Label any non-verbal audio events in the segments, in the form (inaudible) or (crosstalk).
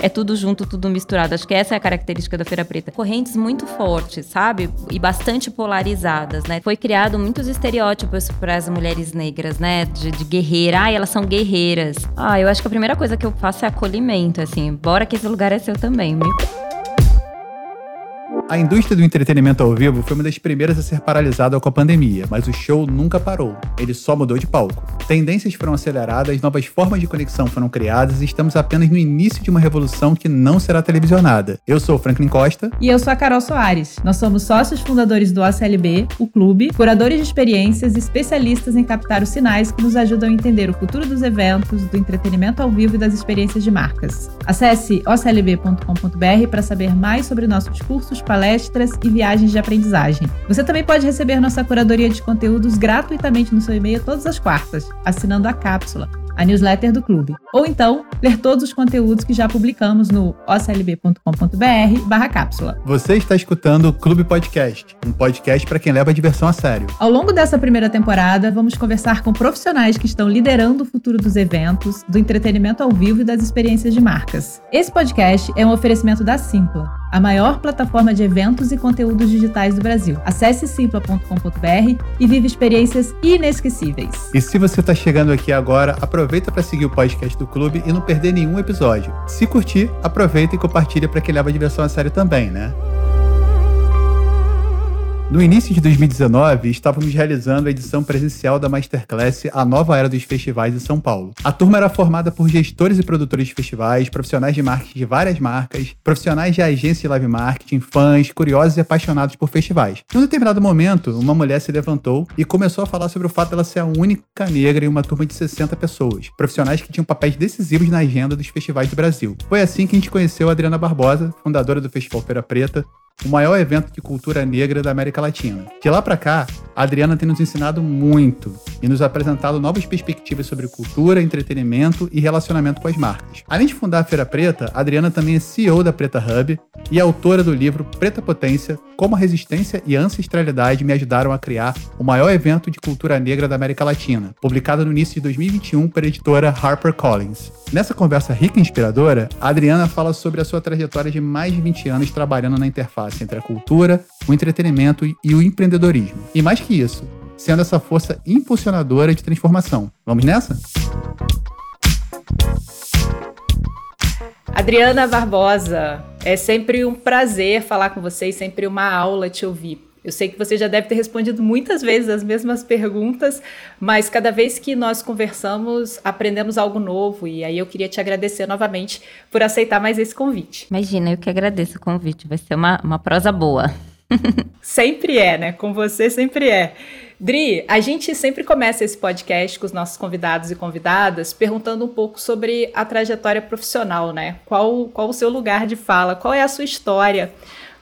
é tudo junto, tudo misturado. Acho que essa é a característica da Feira Preta. Correntes muito fortes, sabe? E bastante polarizadas, né? Foi criado muitos estereótipos para as mulheres negras, né? De, de guerreira. Ah, elas são guerreiras. Ah, eu acho que a primeira coisa que eu faço é acolhimento, assim. Bora que esse lugar é seu também. A indústria do entretenimento ao vivo foi uma das primeiras a ser paralisada com a pandemia, mas o show nunca parou. Ele só mudou de palco. Tendências foram aceleradas, novas formas de conexão foram criadas e estamos apenas no início de uma revolução que não será televisionada. Eu sou o Franklin Costa. E eu sou a Carol Soares. Nós somos sócios fundadores do OCLB, o clube, curadores de experiências e especialistas em captar os sinais que nos ajudam a entender o futuro dos eventos, do entretenimento ao vivo e das experiências de marcas. Acesse oclb.com.br para saber mais sobre nossos cursos, palestras palestras e viagens de aprendizagem. Você também pode receber nossa curadoria de conteúdos gratuitamente no seu e-mail todas as quartas, assinando a cápsula a newsletter do clube. Ou então, ler todos os conteúdos que já publicamos no oclb.com.br barra cápsula. Você está escutando o Clube Podcast, um podcast para quem leva a diversão a sério. Ao longo dessa primeira temporada, vamos conversar com profissionais que estão liderando o futuro dos eventos, do entretenimento ao vivo e das experiências de marcas. Esse podcast é um oferecimento da Simpla a maior plataforma de eventos e conteúdos digitais do Brasil. Acesse simpla.com.br e vive experiências inesquecíveis. E se você está chegando aqui agora, aproveita para seguir o podcast do clube e não perder nenhum episódio. Se curtir, aproveita e compartilha para que leve a diversão a sério também, né? No início de 2019, estávamos realizando a edição presencial da Masterclass A Nova Era dos Festivais em São Paulo. A turma era formada por gestores e produtores de festivais, profissionais de marketing de várias marcas, profissionais de agência de live marketing, fãs, curiosos e apaixonados por festivais. Em um determinado momento, uma mulher se levantou e começou a falar sobre o fato dela ser a única negra em uma turma de 60 pessoas, profissionais que tinham papéis decisivos na agenda dos festivais do Brasil. Foi assim que a gente conheceu a Adriana Barbosa, fundadora do Festival Feira Preta, o maior evento de cultura negra da América Latina. De lá para cá, a Adriana tem nos ensinado muito e nos apresentado novas perspectivas sobre cultura, entretenimento e relacionamento com as marcas. Além de fundar a Feira Preta, a Adriana também é CEO da Preta Hub e autora do livro Preta Potência: Como a resistência e a ancestralidade me ajudaram a criar o maior evento de cultura negra da América Latina, publicado no início de 2021 pela editora HarperCollins. Nessa conversa rica e inspiradora, a Adriana fala sobre a sua trajetória de mais de 20 anos trabalhando na interface entre a cultura, o entretenimento e o empreendedorismo. E mais que isso, sendo essa força impulsionadora de transformação. Vamos nessa? Adriana Barbosa, é sempre um prazer falar com vocês, sempre uma aula te ouvir. Eu sei que você já deve ter respondido muitas vezes as mesmas perguntas, mas cada vez que nós conversamos, aprendemos algo novo. E aí eu queria te agradecer novamente por aceitar mais esse convite. Imagina, eu que agradeço o convite. Vai ser uma, uma prosa boa. (laughs) sempre é, né? Com você sempre é. Dri, a gente sempre começa esse podcast com os nossos convidados e convidadas perguntando um pouco sobre a trajetória profissional, né? Qual, qual o seu lugar de fala? Qual é a sua história?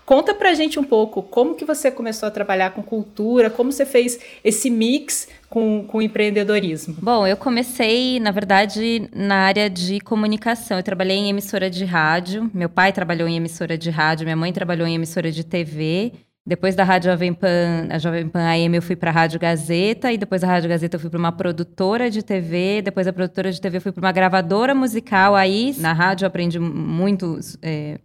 Conta pra gente um pouco como que você começou a trabalhar com cultura, como você fez esse mix com, com empreendedorismo. Bom, eu comecei, na verdade, na área de comunicação. Eu trabalhei em emissora de rádio, meu pai trabalhou em emissora de rádio, minha mãe trabalhou em emissora de TV. Depois da Rádio Jovem Pan, a Jovem Pan AM, eu fui para a Rádio Gazeta, e depois da Rádio Gazeta eu fui para uma produtora de TV, depois da produtora de TV eu fui para uma gravadora musical. Aí, na rádio eu aprendi muito é,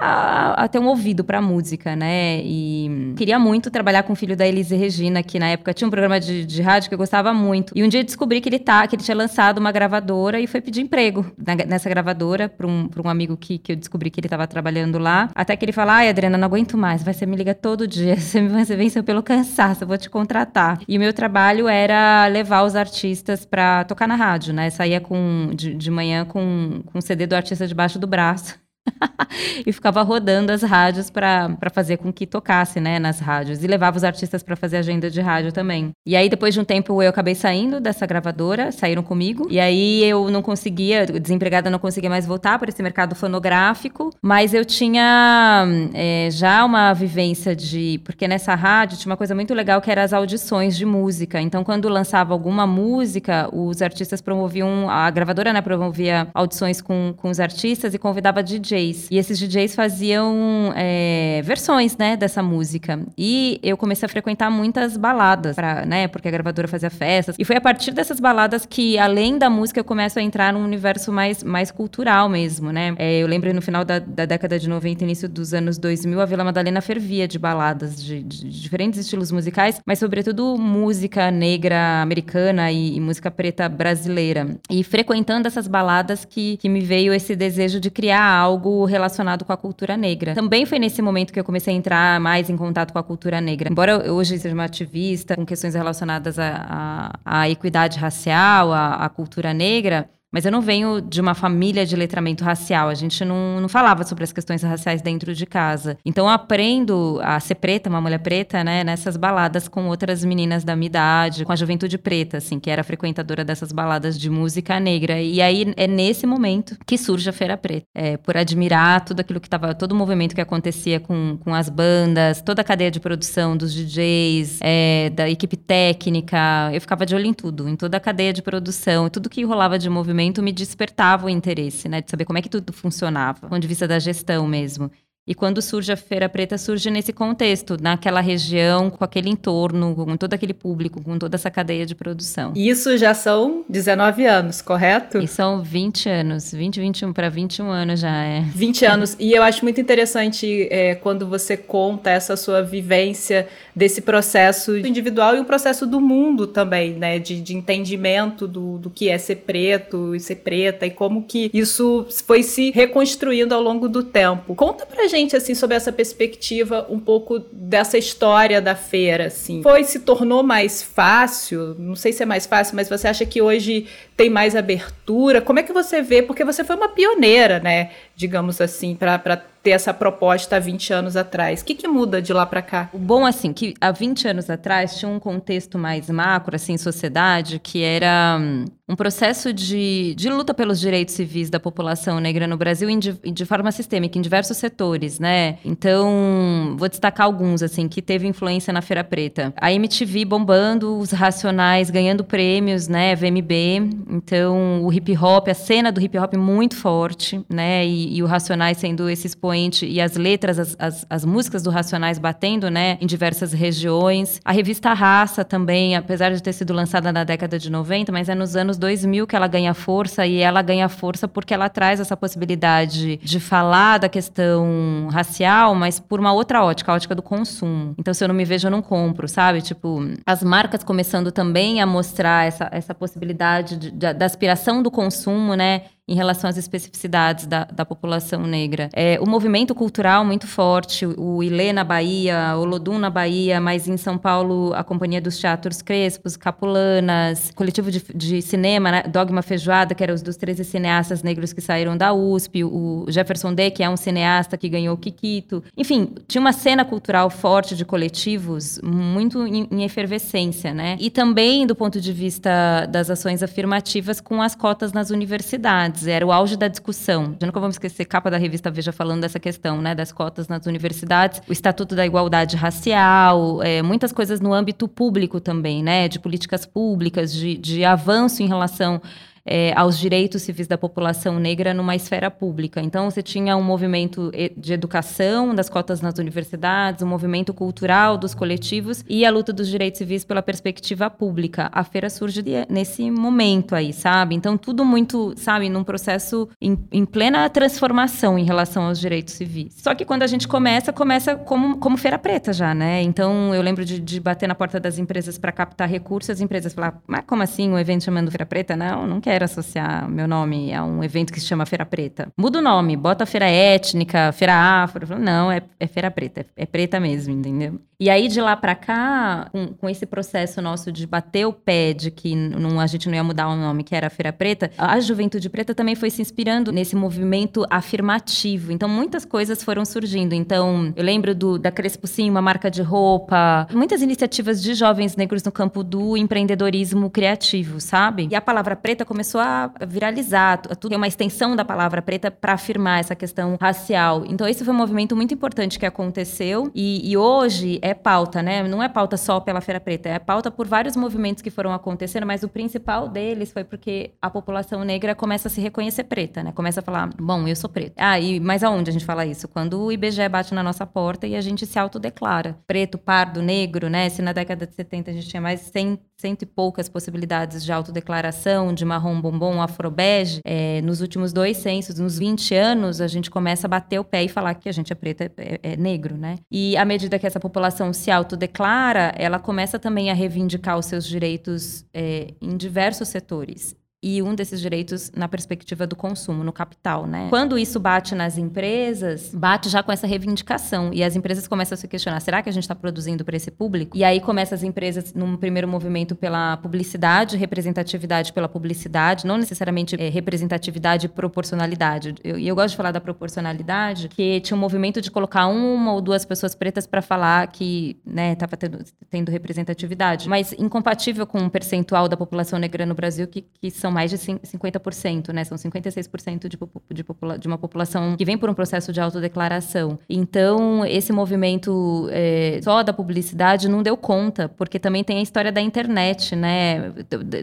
a, a ter um ouvido para música, né? E queria muito trabalhar com o filho da Elise Regina, que na época tinha um programa de, de rádio que eu gostava muito. E um dia descobri que ele tá, que ele tinha lançado uma gravadora e foi pedir emprego na, nessa gravadora para um, um amigo que, que eu descobri que ele estava trabalhando lá. Até que ele falou: Ai, Adriana, não aguento mais, vai, você me liga todo dia, (laughs) você, você venceu pelo cansaço, eu vou te contratar. E o meu trabalho era levar os artistas para tocar na rádio, né? Saía com, de, de manhã com, com o CD do artista debaixo do braço. (laughs) e ficava rodando as rádios para fazer com que tocasse, né, nas rádios. E levava os artistas para fazer agenda de rádio também. E aí, depois de um tempo, eu acabei saindo dessa gravadora, saíram comigo. E aí, eu não conseguia, desempregada, não conseguia mais voltar para esse mercado fonográfico. Mas eu tinha é, já uma vivência de. Porque nessa rádio tinha uma coisa muito legal que era as audições de música. Então, quando lançava alguma música, os artistas promoviam. A gravadora, né, promovia audições com, com os artistas e convidava DJ DJs. E esses DJs faziam é, versões, né, dessa música. E eu comecei a frequentar muitas baladas, pra, né, porque a gravadora fazia festas. E foi a partir dessas baladas que, além da música, eu começo a entrar num universo mais, mais cultural mesmo, né. É, eu lembro no final da, da, década de 90, início dos anos 2000, a Vila Madalena fervia de baladas de, de, diferentes estilos musicais, mas sobretudo música negra americana e, e música preta brasileira. E frequentando essas baladas que, que me veio esse desejo de criar algo relacionado com a cultura negra. Também foi nesse momento que eu comecei a entrar mais em contato com a cultura negra. Embora eu hoje seja uma ativista com questões relacionadas à, equidade racial, à cultura negra, mas eu não venho de uma família de letramento racial. A gente não, não falava sobre as questões raciais dentro de casa. Então eu aprendo a ser preta, uma mulher preta, né, nessas baladas com outras meninas da minha idade, com a juventude preta, assim, que era frequentadora dessas baladas de música negra. E aí é nesse momento que surge a Feira Preta. É, por admirar tudo aquilo que estava, todo o movimento que acontecia com, com as bandas, toda a cadeia de produção dos DJs, é, da equipe técnica. Eu ficava de olho em tudo, em toda a cadeia de produção, tudo que rolava de movimento me despertava o interesse, né? De saber como é que tudo funcionava, do ponto de vista da gestão mesmo. E quando surge a Feira Preta, surge nesse contexto, naquela região, com aquele entorno, com todo aquele público, com toda essa cadeia de produção. Isso já são 19 anos, correto? E são 20 anos, 20, 21 para 21 anos já é. 20 anos. E eu acho muito interessante é, quando você conta essa sua vivência desse processo individual e o processo do mundo também, né? De, de entendimento do, do que é ser preto e ser preta e como que isso foi se reconstruindo ao longo do tempo. Conta pra gente assim sobre essa perspectiva um pouco dessa história da feira, assim. Foi se tornou mais fácil? Não sei se é mais fácil, mas você acha que hoje tem mais abertura? Como é que você vê? Porque você foi uma pioneira, né? Digamos assim, para ter essa proposta há 20 anos atrás? O que, que muda de lá para cá? O bom, assim, que há 20 anos atrás tinha um contexto mais macro, assim, sociedade, que era hum, um processo de, de luta pelos direitos civis da população negra no Brasil de, de forma sistêmica, em diversos setores, né? Então, vou destacar alguns, assim, que teve influência na Feira Preta. A MTV bombando, os Racionais ganhando prêmios, né? VMB. Então, o hip hop, a cena do hip hop muito forte, né? E, e o Racionais sendo esse expoente e as letras, as, as, as, músicas do Racionais batendo, né, em diversas regiões. A revista Raça também, apesar de ter sido lançada na década de 90, mas é nos anos 2000 que ela ganha força e ela ganha força porque ela traz essa possibilidade de falar da questão racial, mas por uma outra ótica, a ótica do consumo. Então, se eu não me vejo, eu não compro, sabe? Tipo, as marcas começando também a mostrar essa, essa possibilidade de, de, da aspiração do consumo, né? Em relação às especificidades da, da população negra. É, o movimento cultural muito forte, o Ilê na Bahia, o Lodum na Bahia, mas em São Paulo a Companhia dos Teatros Crespos, Capulanas, coletivo de, de cinema, né? Dogma Feijoada, que era os dos 13 cineastas negros que saíram da USP, o Jefferson Day, que é um cineasta que ganhou o Kikito. Enfim, tinha uma cena cultural forte de coletivos, muito em, em efervescência, né? E também do ponto de vista das ações afirmativas com as cotas nas universidades era o auge da discussão. Já nunca vamos esquecer capa da revista Veja falando dessa questão, né, das cotas nas universidades, o Estatuto da Igualdade Racial, é, muitas coisas no âmbito público também, né, de políticas públicas, de, de avanço em relação é, aos direitos civis da população negra numa esfera pública. Então, você tinha um movimento de educação das cotas nas universidades, um movimento cultural dos coletivos e a luta dos direitos civis pela perspectiva pública. A feira surge nesse momento aí, sabe? Então, tudo muito, sabe, num processo em, em plena transformação em relação aos direitos civis. Só que quando a gente começa, começa como, como feira preta já, né? Então, eu lembro de, de bater na porta das empresas para captar recursos, as empresas falaram, mas como assim um evento chamando feira preta? Não, não quero quero associar meu nome a um evento que se chama Feira Preta. Muda o nome, bota Feira Étnica, Feira Afro. Não, é, é, Feira Preta, é, é, preta mesmo, entendeu? E aí, de lá para cá, com, com, esse processo nosso de bater o pé de que não, a gente não ia mudar o nome, que era Feira Preta, a Juventude Preta também foi se inspirando nesse movimento afirmativo. Então, muitas coisas foram surgindo. Então, eu lembro do, da Crespo Sim, uma marca de roupa, muitas iniciativas de jovens negros no campo do empreendedorismo criativo, sabe? E a palavra preta começou começou a viralizar, tudo é uma extensão da palavra preta para afirmar essa questão racial. Então, esse foi um movimento muito importante que aconteceu e, e, hoje é pauta, né? Não é pauta só pela Feira Preta, é pauta por vários movimentos que foram acontecendo, mas o principal deles foi porque a população negra começa a se reconhecer preta, né? Começa a falar, bom, eu sou preta. Ah, e mas aonde a gente fala isso? Quando o IBGE bate na nossa porta e a gente se autodeclara. Preto, pardo, negro, né? Se na década de 70 a gente tinha mais 100 cento e poucas possibilidades de autodeclaração, de marrom bombom, afrobege, é, nos últimos dois censos, nos 20 anos, a gente começa a bater o pé e falar que a gente é preto, é, é, é negro, né? E à medida que essa população se autodeclara, ela começa também a reivindicar os seus direitos é, em diversos setores e um desses direitos na perspectiva do consumo, no capital, né? Quando isso bate nas empresas, bate já com essa reivindicação e as empresas começam a se questionar: será que a gente está produzindo para esse público? E aí começa as empresas num primeiro movimento pela publicidade, representatividade pela publicidade, não necessariamente é, representatividade e proporcionalidade. E eu, eu, gosto de falar da proporcionalidade, que tinha um movimento de colocar uma ou duas pessoas pretas para falar que, né, estava tendo, tendo representatividade, mas incompatível com um percentual da população negra no Brasil que, que são são mais de 50%, né? São 56% de, de, de uma população que vem por um processo de autodeclaração. Então, esse movimento é, só da publicidade não deu conta, porque também tem a história da internet, né?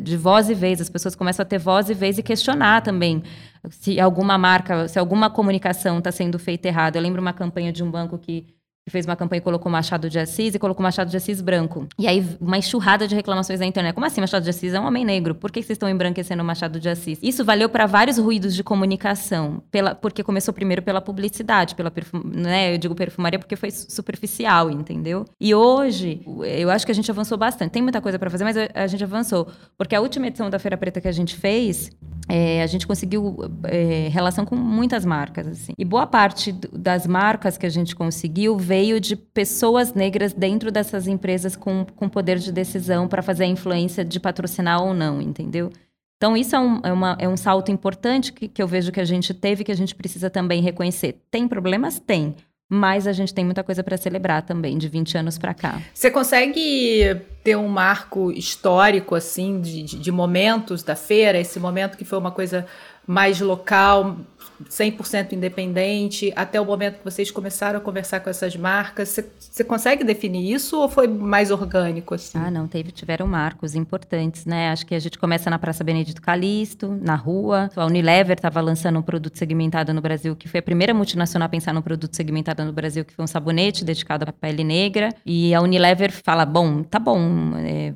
De voz e vez. As pessoas começam a ter voz e vez e questionar também se alguma marca, se alguma comunicação está sendo feita errado. Eu lembro uma campanha de um banco que fez uma campanha e colocou Machado de Assis e colocou Machado de Assis branco. E aí, uma enxurrada de reclamações na internet. Como assim Machado de Assis é um homem negro? Por que vocês estão embranquecendo Machado de Assis? Isso valeu para vários ruídos de comunicação, pela, porque começou primeiro pela publicidade, pela perfum, né? Eu digo perfumaria porque foi superficial, entendeu? E hoje, eu acho que a gente avançou bastante. Tem muita coisa para fazer, mas a gente avançou. Porque a última edição da Feira Preta que a gente fez, é, a gente conseguiu é, relação com muitas marcas, assim. E boa parte das marcas que a gente conseguiu veio de pessoas negras dentro dessas empresas com, com poder de decisão para fazer a influência de patrocinar ou não, entendeu? Então, isso é um, é, uma, é um salto importante que, que eu vejo que a gente teve que a gente precisa também reconhecer. Tem problemas? Tem. Mas a gente tem muita coisa para celebrar também, de 20 anos para cá. Você consegue ter um marco histórico, assim, de, de, momentos da feira? Esse momento que foi uma coisa mais local, 100% independente, até o momento que vocês começaram a conversar com essas marcas. Você, consegue definir isso ou foi mais orgânico assim? Ah, não, teve, tiveram marcos importantes, né? Acho que a gente começa na Praça Benedito Calixto, na rua. A Unilever estava lançando um produto segmentado no Brasil, que foi a primeira multinacional a pensar num produto segmentado no Brasil, que foi um sabonete dedicado à pele negra. E a Unilever fala: bom, tá bom, é,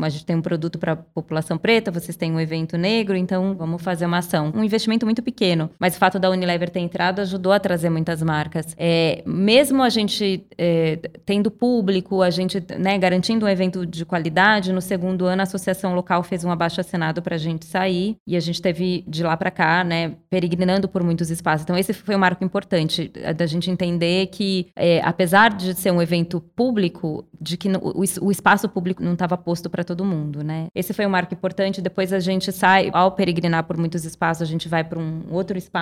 a gente tem um produto para a população preta, vocês têm um evento negro, então vamos fazer uma ação. Um investimento muito pequeno, mas o fato da Unilever ter entrado ajudou a trazer muitas marcas. É, mesmo a gente é, tendo público, a gente né, garantindo um evento de qualidade, no segundo ano a associação local fez um abaixo assinado para a gente sair e a gente teve de lá para cá, né, peregrinando por muitos espaços. Então esse foi um marco importante da gente entender que, é, apesar de ser um evento público, de que o, o espaço público não estava posto para todo mundo, né? Esse foi um marco importante. Depois a gente sai, ao peregrinar por muitos espaços, a gente vai para um outro espaço,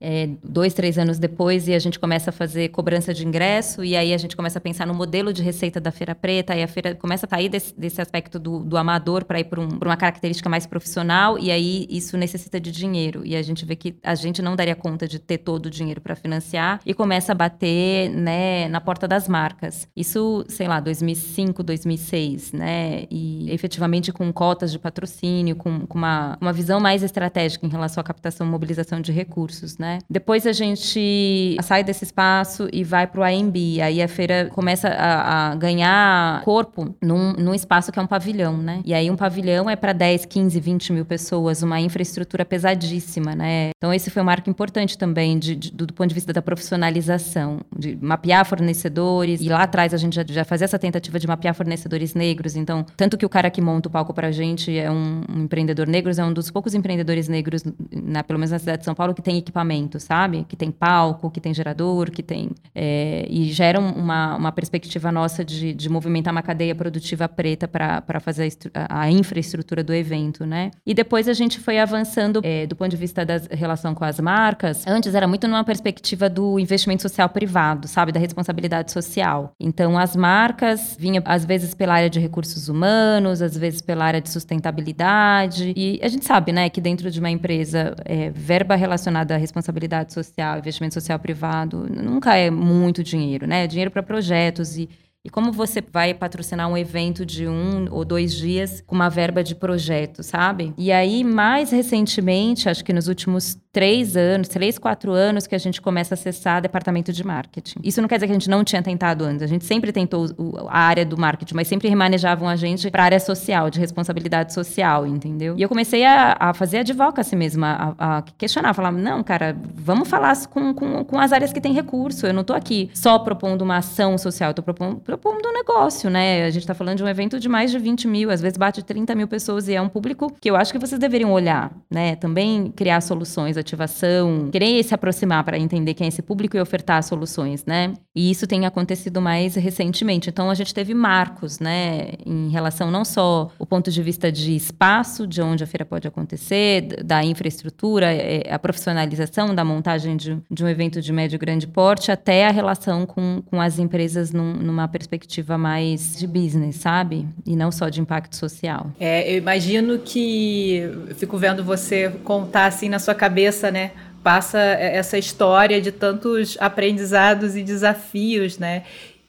é, dois, três anos depois, e a gente começa a fazer cobrança de ingresso, e aí a gente começa a pensar no modelo de receita da Feira Preta, aí a feira começa a sair desse, desse aspecto do, do amador para ir para um, uma característica mais profissional, e aí isso necessita de dinheiro. E a gente vê que a gente não daria conta de ter todo o dinheiro para financiar, e começa a bater né, na porta das marcas. Isso, sei lá, 2005, 2006, né? e efetivamente com cotas de patrocínio, com, com uma, uma visão mais estratégica em relação à captação e mobilização de recursos, né? Depois a gente sai desse espaço e vai para o AMB, aí a feira começa a, a ganhar corpo num, num espaço que é um pavilhão, né? E aí um pavilhão é para 10, 15, 20 mil pessoas, uma infraestrutura pesadíssima, né? Então esse foi um marco importante também de, de, do, ponto de vista da profissionalização, de mapear fornecedores, e lá atrás a gente já, já fazia essa tentativa de mapear fornecedores negros, então tanto que o cara que monta o palco pra gente é um, um empreendedor negro, é um dos poucos empreendedores negros, na, pelo menos na cidade de São Paulo que tem equipamento, sabe? Que tem palco, que tem gerador, que tem. É, e gera uma, uma perspectiva nossa de, de movimentar uma cadeia produtiva preta para fazer a, a, infraestrutura do evento, né? E depois a gente foi avançando é, do ponto de vista da relação com as marcas. Antes era muito numa perspectiva do investimento social privado, sabe? Da responsabilidade social. Então as marcas vinham, às vezes, pela área de recursos humanos, às vezes pela área de sustentabilidade. E a gente sabe, né, que dentro de uma empresa, é, verba relacionada à responsabilidade social, investimento social privado, nunca é muito dinheiro, né? É dinheiro para projetos e e como você vai patrocinar um evento de um ou dois dias com uma verba de projeto, sabe? E aí, mais recentemente, acho que nos últimos três anos, três, quatro anos, que a gente começa a acessar departamento de marketing. Isso não quer dizer que a gente não tinha tentado antes. A gente sempre tentou a área do marketing, mas sempre remanejavam a gente para a área social, de responsabilidade social, entendeu? E eu comecei a, a fazer advocacy mesmo, a, a questionar, falar, não, cara, vamos falar com, com, com as áreas que têm recurso. Eu não estou aqui só propondo uma ação social, estou propondo, propondo um negócio, né? A gente está falando de um evento de mais de 20 mil, às vezes bate 30 mil pessoas e é um público que eu acho que vocês deveriam olhar, né? Também criar soluções ativação, querer se aproximar para entender quem é esse público e ofertar soluções, né? E isso tem acontecido mais recentemente. Então a gente teve marcos, né, em relação não só o ponto de vista de espaço, de onde a feira pode acontecer, da infraestrutura, é, a profissionalização da montagem de, de um evento de médio e grande porte, até a relação com, com as empresas num, numa perspectiva mais de business, sabe? E não só de impacto social. É, eu imagino que eu fico vendo você contar assim na sua cabeça cabeça, né? Passa essa história de tantos aprendizados e desafios, né?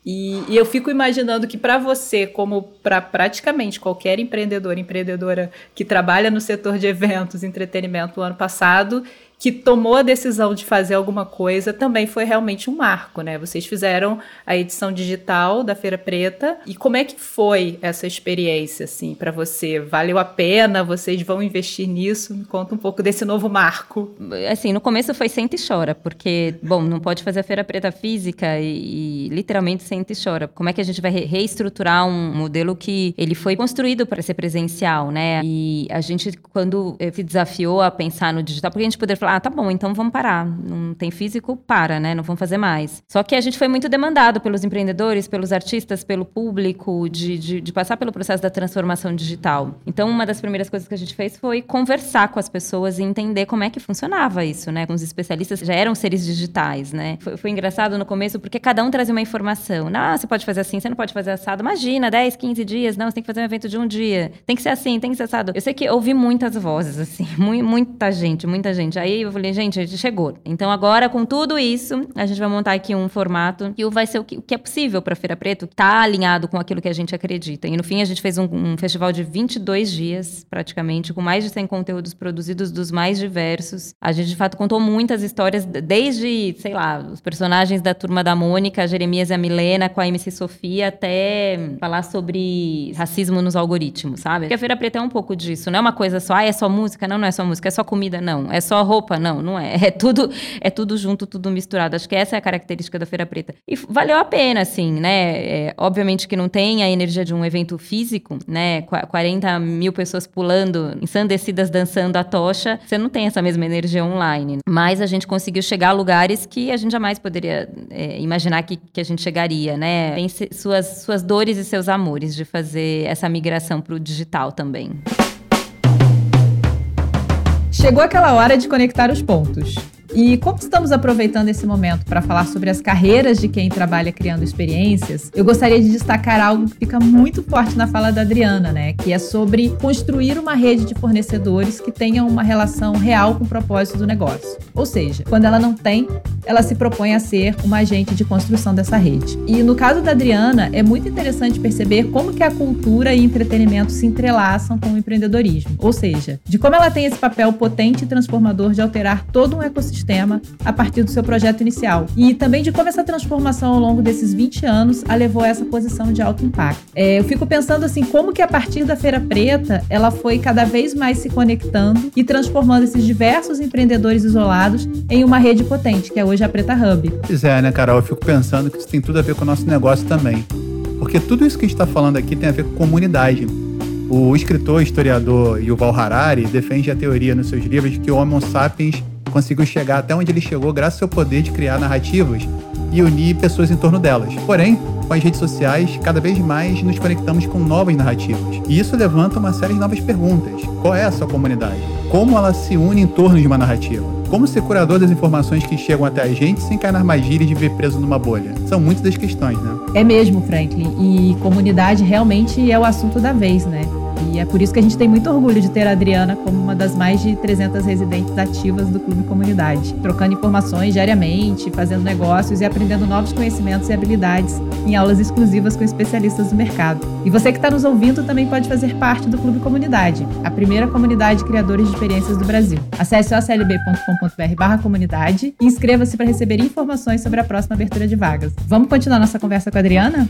E, e eu fico imaginando que para você, como para praticamente qualquer empreendedor, empreendedora que trabalha no setor de eventos, entretenimento, o ano passado, que tomou a decisão de fazer alguma coisa também foi realmente um marco, né? Vocês fizeram a edição digital da Feira Preta e como é que foi essa experiência assim para você? Valeu a pena? Vocês vão investir nisso? Me conta um pouco desse novo marco. Assim, no começo foi sente e chora, porque bom, não pode fazer a Feira Preta física e, e literalmente sente e chora. Como é que a gente vai re reestruturar um modelo que ele foi construído para ser presencial, né? E a gente quando se desafiou a pensar no digital, porque a gente poderia falar ah, tá bom, então vamos parar. Não tem físico, para, né? Não vamos fazer mais. Só que a gente foi muito demandado pelos empreendedores, pelos artistas, pelo público, de, de, de passar pelo processo da transformação digital. Então, uma das primeiras coisas que a gente fez foi conversar com as pessoas e entender como é que funcionava isso, né? Com os especialistas, já eram seres digitais, né? Foi, foi engraçado no começo, porque cada um trazia uma informação. Não, você pode fazer assim, você não pode fazer assado. Imagina, 10, 15 dias. Não, você tem que fazer um evento de um dia. Tem que ser assim, tem que ser assado. Eu sei que ouvi muitas vozes, assim, (laughs) muita gente, muita gente. Aí eu falei, gente, a gente chegou. Então agora, com tudo isso, a gente vai montar aqui um formato que vai ser o que, o que é possível para Feira Preto, tá alinhado com aquilo que a gente acredita. E no fim, a gente fez um, um, festival de 22 dias, praticamente, com mais de 100 conteúdos produzidos dos mais diversos. A gente, de fato, contou muitas histórias, desde, sei lá, os personagens da Turma da Mônica, a Jeremias e a Milena, com a MC Sofia, até falar sobre racismo nos algoritmos, sabe? Porque a Feira Preta é um pouco disso. Não é uma coisa só, ah, é só música? Não, não é só música. É só comida? Não. É só roupa? Não, não é. É tudo, é tudo junto, tudo misturado. Acho que essa é a característica da Feira Preta. E valeu a pena, assim, né? É, obviamente que não tem a energia de um evento físico, né? 40 mil pessoas pulando, ensandecidas dançando a tocha. Você não tem essa mesma energia online. Mas a gente conseguiu chegar a lugares que a gente jamais poderia é, imaginar que, que a gente chegaria, né? Tem suas, suas dores e seus amores de fazer essa migração para o digital também. Chegou aquela hora de conectar os pontos. E como estamos aproveitando esse momento para falar sobre as carreiras de quem trabalha criando experiências, eu gostaria de destacar algo que fica muito forte na fala da Adriana, né? Que é sobre construir uma rede de fornecedores que tenham uma relação real com o propósito do negócio. Ou seja, quando ela não tem, ela se propõe a ser uma agente de construção dessa rede. E no caso da Adriana, é muito interessante perceber como que a cultura e entretenimento se entrelaçam com o empreendedorismo. Ou seja, de como ela tem esse papel potente e transformador de alterar todo um ecossistema sistema a partir do seu projeto inicial. E também de como essa transformação ao longo desses 20 anos a levou a essa posição de alto impacto. É, eu fico pensando assim, como que a partir da Feira Preta ela foi cada vez mais se conectando e transformando esses diversos empreendedores isolados em uma rede potente, que é hoje a Preta Hub. Pois é, né, Carol? Eu fico pensando que isso tem tudo a ver com o nosso negócio também. Porque tudo isso que a gente está falando aqui tem a ver com comunidade. O escritor historiador Yuval Harari defende a teoria nos seus livros de que o Homo sapiens conseguiu chegar até onde ele chegou graças ao poder de criar narrativas e unir pessoas em torno delas. Porém, com as redes sociais, cada vez mais nos conectamos com novas narrativas. E isso levanta uma série de novas perguntas. Qual é a sua comunidade? Como ela se une em torno de uma narrativa? Como ser curador das informações que chegam até a gente sem cair na armadilha de ver preso numa bolha? São muitas das questões, né? É mesmo, Franklin. E comunidade realmente é o assunto da vez, né? E é por isso que a gente tem muito orgulho de ter a Adriana como uma das mais de 300 residentes ativas do Clube Comunidade, trocando informações diariamente, fazendo negócios e aprendendo novos conhecimentos e habilidades em aulas exclusivas com especialistas do mercado. E você que está nos ouvindo também pode fazer parte do Clube Comunidade, a primeira comunidade de criadores de experiências do Brasil. Acesse oclb.com.br comunidade e inscreva-se para receber informações sobre a próxima abertura de vagas. Vamos continuar nossa conversa com a Adriana?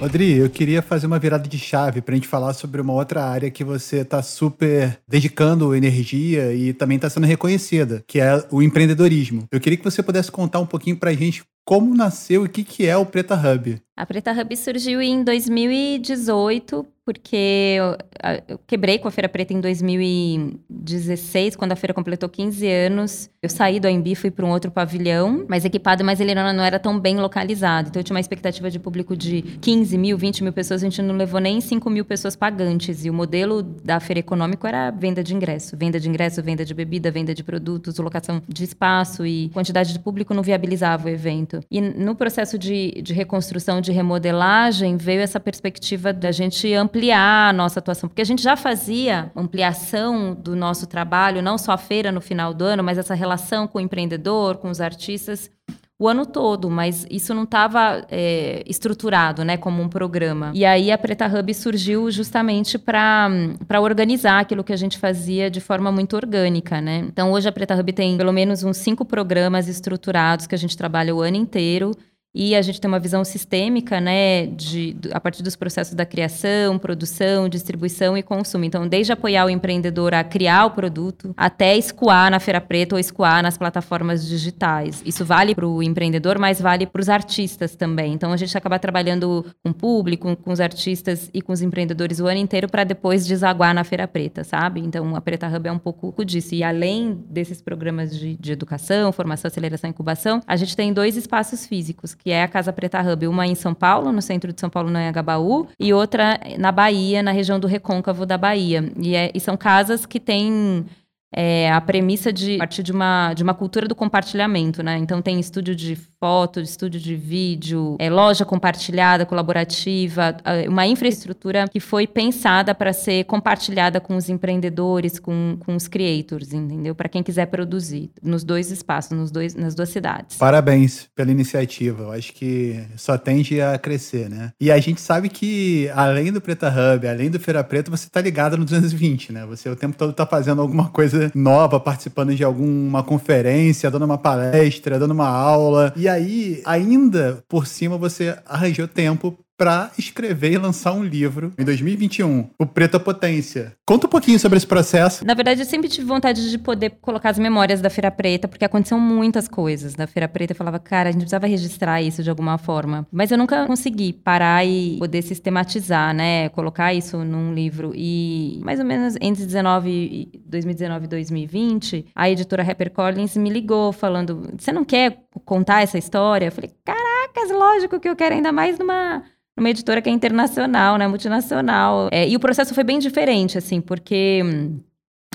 Rodri, eu queria fazer uma virada de chave para a gente falar sobre uma outra área que você está super dedicando energia e também está sendo reconhecida, que é o empreendedorismo. Eu queria que você pudesse contar um pouquinho para a gente como nasceu e o que, que é o Preta Hub. A Preta Hub surgiu em 2018 porque eu, eu, quebrei com a Feira Preta em 2016, quando a feira completou 15 anos. Eu saí do AMB, fui para um outro pavilhão, mais equipado, mas ele não, não, era tão bem localizado. Então eu tinha uma expectativa de público de 15 mil, 20 mil pessoas, a gente não levou nem 5 mil pessoas pagantes. E o modelo da feira econômico era venda de ingresso. Venda de ingresso, venda de bebida, venda de produtos, locação de espaço e quantidade de público não viabilizava o evento. E no processo de, de reconstrução, de remodelagem, veio essa perspectiva da gente ampliar a nossa atuação, porque a gente já fazia ampliação do nosso trabalho, não só a feira no final do ano, mas essa relação com o empreendedor, com os artistas, o ano todo, mas isso não estava é, estruturado, né, como um programa. E aí a Preta Hub surgiu justamente para organizar aquilo que a gente fazia de forma muito orgânica, né. Então hoje a Preta Hub tem pelo menos uns cinco programas estruturados que a gente trabalha o ano inteiro e a gente tem uma visão sistêmica, né, de, a partir dos processos da criação, produção, distribuição e consumo. Então, desde apoiar o empreendedor a criar o produto, até escoar na Feira Preta ou escoar nas plataformas digitais. Isso vale para o empreendedor, mas vale para os artistas também. Então, a gente acaba trabalhando com o público, com os artistas e com os empreendedores o ano inteiro para depois desaguar na Feira Preta, sabe? Então, a Preta Hub é um pouco disso. E além desses programas de, de educação, formação, aceleração e incubação, a gente tem dois espaços físicos que é a Casa Preta Hub, uma em São Paulo, no centro de São Paulo, no Anhangabaú, e outra na Bahia, na região do Recôncavo da Bahia. E, é, e são casas que têm é, a premissa de partir de uma, de uma cultura do compartilhamento, né? Então tem estúdio de foto, estúdio de vídeo, é, loja compartilhada, colaborativa, uma infraestrutura que foi pensada para ser compartilhada com os empreendedores, com, com os creators, entendeu? Para quem quiser produzir, nos dois espaços, nos dois, nas duas cidades. Parabéns pela iniciativa, eu acho que só tende a crescer, né? E a gente sabe que, além do Preta Hub, além do Feira Preta, você está ligado no 220, né? Você o tempo todo está fazendo alguma coisa nova, participando de alguma conferência, dando uma palestra, dando uma aula. E aí, ainda por cima, você arranjou tempo para escrever e lançar um livro em 2021, o Preta Potência. Conta um pouquinho sobre esse processo. Na verdade, eu sempre tive vontade de poder colocar as memórias da Feira Preta, porque aconteceram muitas coisas da Feira Preta. Eu falava, cara, a gente precisava registrar isso de alguma forma. Mas eu nunca consegui parar e poder sistematizar, né? Colocar isso num livro. E mais ou menos entre 19, 2019 e 2020, a editora Rapper Collins me ligou falando: você não quer contar essa história? Eu falei, caracas, lógico que eu quero, ainda mais numa uma editora que é internacional, né, multinacional. É, e o processo foi bem diferente, assim, porque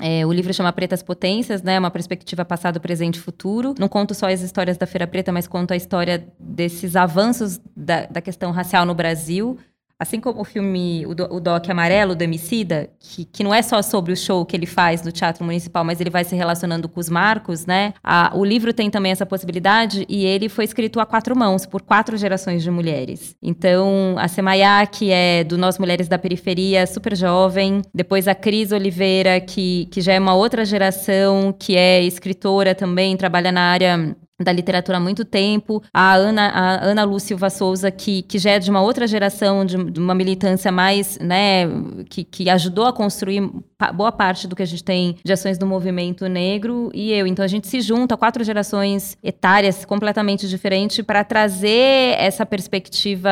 é, o livro chama Pretas Potências, né? Uma perspectiva passado, presente e futuro. Não conto só as histórias da Feira Preta, mas conto a história desses avanços da, da questão racial no Brasil. Assim como o filme, o, do, o Doc Amarelo, do Emicida, que, que não é só sobre o show que ele faz no Teatro Municipal, mas ele vai se relacionando com os marcos, né? A, o livro tem também essa possibilidade e ele foi escrito a quatro mãos, por quatro gerações de mulheres. Então, a Semaiá, que é do Nós Mulheres da Periferia, super jovem. Depois a Cris Oliveira, que, que já é uma outra geração, que é escritora também, trabalha na área da literatura há muito tempo, a Ana, a Ana Lu Silva Souza, que, que já é de uma outra geração, de, de uma militância mais, né, que, que ajudou a construir boa parte do que a gente tem de ações do movimento negro, e eu. Então a gente se junta, quatro gerações etárias completamente diferentes, para trazer essa perspectiva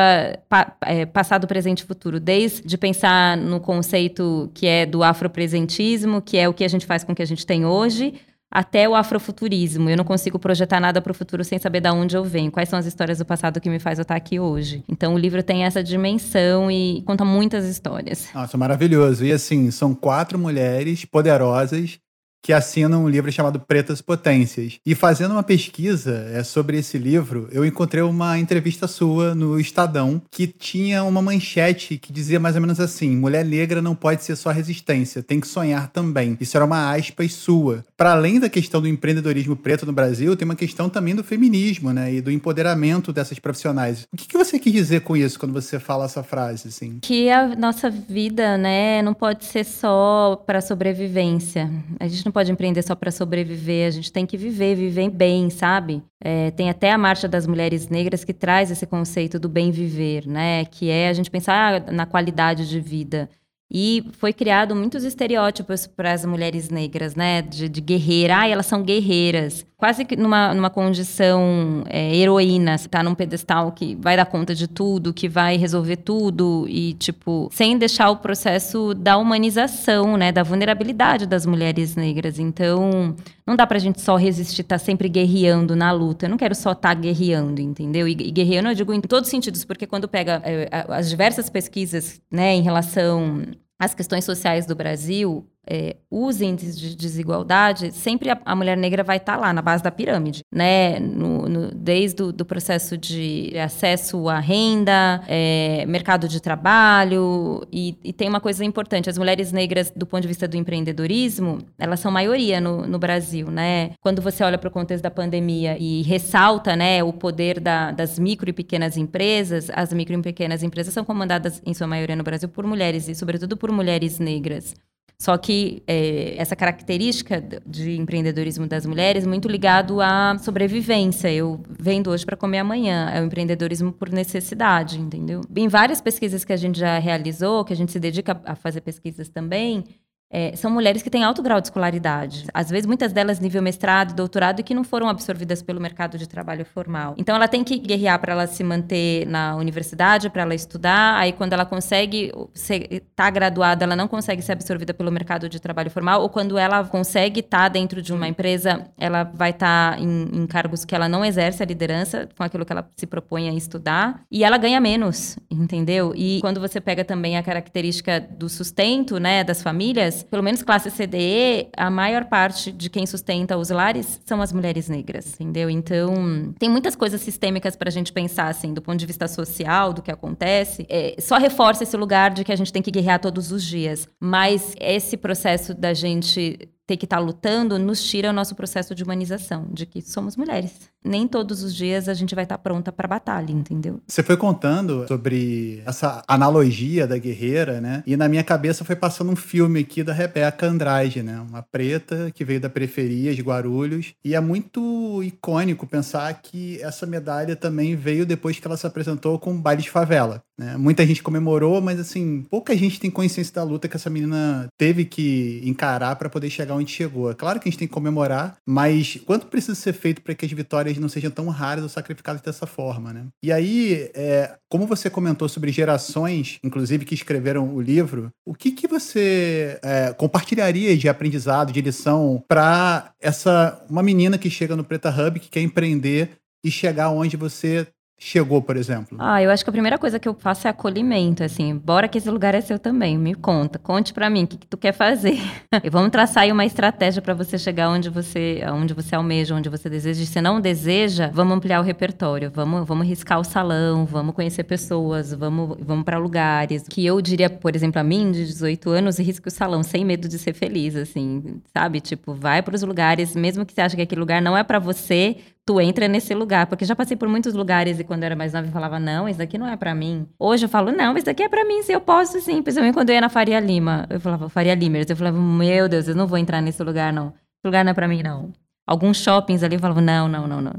pa, é, passado, presente e futuro, desde pensar no conceito que é do afropresentismo, que é o que a gente faz com o que a gente tem hoje, até o afrofuturismo. Eu não consigo projetar nada para o futuro sem saber de onde eu venho, quais são as histórias do passado que me faz eu estar aqui hoje. Então o livro tem essa dimensão e conta muitas histórias. Nossa, maravilhoso. E assim, são quatro mulheres poderosas que assina um livro chamado Pretas Potências. E fazendo uma pesquisa é, sobre esse livro, eu encontrei uma entrevista sua no Estadão que tinha uma manchete que dizia mais ou menos assim: mulher negra não pode ser só resistência, tem que sonhar também. Isso era uma aspas sua. Para além da questão do empreendedorismo preto no Brasil, tem uma questão também do feminismo, né? E do empoderamento dessas profissionais. O que, que você quis dizer com isso quando você fala essa frase, assim? Que a nossa vida, né, não pode ser só para sobrevivência. A gente não pode empreender só para sobreviver, a gente tem que viver, viver bem, sabe? É, tem até a Marcha das Mulheres Negras que traz esse conceito do bem viver, né? Que é a gente pensar na qualidade de vida. E foi criado muitos estereótipos para as mulheres negras, né? De, de guerreira. Ah, elas são guerreiras. Quase que numa, numa condição é, heroína. Você tá num pedestal que vai dar conta de tudo, que vai resolver tudo. E, tipo, sem deixar o processo da humanização, né? Da vulnerabilidade das mulheres negras. Então, não dá pra gente só resistir, tá sempre guerreando na luta. Eu não quero só estar tá guerreando, entendeu? E, e guerreando, eu digo em todos os sentidos, porque quando pega é, as diversas pesquisas, né, em relação às questões sociais do Brasil, é, os índices de desigualdade, sempre a, a mulher negra vai estar tá lá, na base da pirâmide, né? No, no, desde o do processo de acesso à renda, é, mercado de trabalho, e, e, tem uma coisa importante, as mulheres negras, do ponto de vista do empreendedorismo, elas são maioria no, no Brasil, né? Quando você olha para o contexto da pandemia e ressalta, né, o poder da, das micro e pequenas empresas, as micro e pequenas empresas são comandadas, em sua maioria no Brasil, por mulheres, e sobretudo por mulheres negras. Só que é, essa característica de empreendedorismo das mulheres muito ligado à sobrevivência. Eu vendo hoje para comer amanhã. É o empreendedorismo por necessidade, entendeu? Em várias pesquisas que a gente já realizou, que a gente se dedica a fazer pesquisas também, é, são mulheres que têm alto grau de escolaridade. Às vezes, muitas delas nível mestrado, doutorado, e que não foram absorvidas pelo mercado de trabalho formal. Então, ela tem que guerrear para ela se manter na universidade, para ela estudar. Aí, quando ela consegue estar tá graduada, ela não consegue ser absorvida pelo mercado de trabalho formal. Ou quando ela consegue estar tá dentro de uma empresa, ela vai estar tá em, em cargos que ela não exerce a liderança, com aquilo que ela se propõe a estudar. E ela ganha menos, entendeu? E quando você pega também a característica do sustento, né, das famílias, pelo menos classe CDE, a maior parte de quem sustenta os lares são as mulheres negras, entendeu? Então, tem muitas coisas sistêmicas para a gente pensar, assim, do ponto de vista social, do que acontece. É, só reforça esse lugar de que a gente tem que guerrear todos os dias. Mas esse processo da gente ter que estar tá lutando nos tira o nosso processo de humanização, de que somos mulheres. Nem todos os dias a gente vai estar tá pronta para batalha, entendeu? Você foi contando sobre essa analogia da guerreira, né? E na minha cabeça foi passando um filme aqui da Rebeca Andrade, né? Uma preta que veio da periferia de Guarulhos. E é muito icônico pensar que essa medalha também veio depois que ela se apresentou com o baile de favela. Né? Muita gente comemorou, mas assim, pouca gente tem consciência da luta que essa menina teve que encarar para poder chegar onde chegou. É claro que a gente tem que comemorar, mas quanto precisa ser feito para que as vitórias não sejam tão raras ou sacrificadas dessa forma, né? E aí, é, como você comentou sobre gerações, inclusive que escreveram o livro, o que que você é, compartilharia de aprendizado, de lição para essa uma menina que chega no Preta Hub que quer empreender e chegar onde você chegou, por exemplo? Ah, eu acho que a primeira coisa que eu faço é acolhimento, assim, bora que esse lugar é seu também, me conta, conte para mim o que, que, tu quer fazer. (laughs) e vamos traçar aí uma estratégia para você chegar onde você, onde você almeja, onde você deseja. E se não deseja, vamos ampliar o repertório, vamos, vamos riscar o salão, vamos conhecer pessoas, vamos, vamos para lugares. Que eu diria, por exemplo, a mim, de 18 anos, risque o salão sem medo de ser feliz, assim, sabe? Tipo, vai para os lugares, mesmo que você ache que aquele lugar não é para você, tu entra nesse lugar. Porque já passei por muitos lugares e quando eu era mais nova eu falava, não, isso daqui não é para mim. Hoje eu falo, não, isso daqui é para mim, se eu posso sim. Principalmente quando eu ia na Faria Lima, eu falava, Faria Limers, eu falava, meu Deus, eu não vou entrar nesse lugar, não. Esse lugar não é para mim, não. Alguns shoppings ali eu falava, não, não, não, não.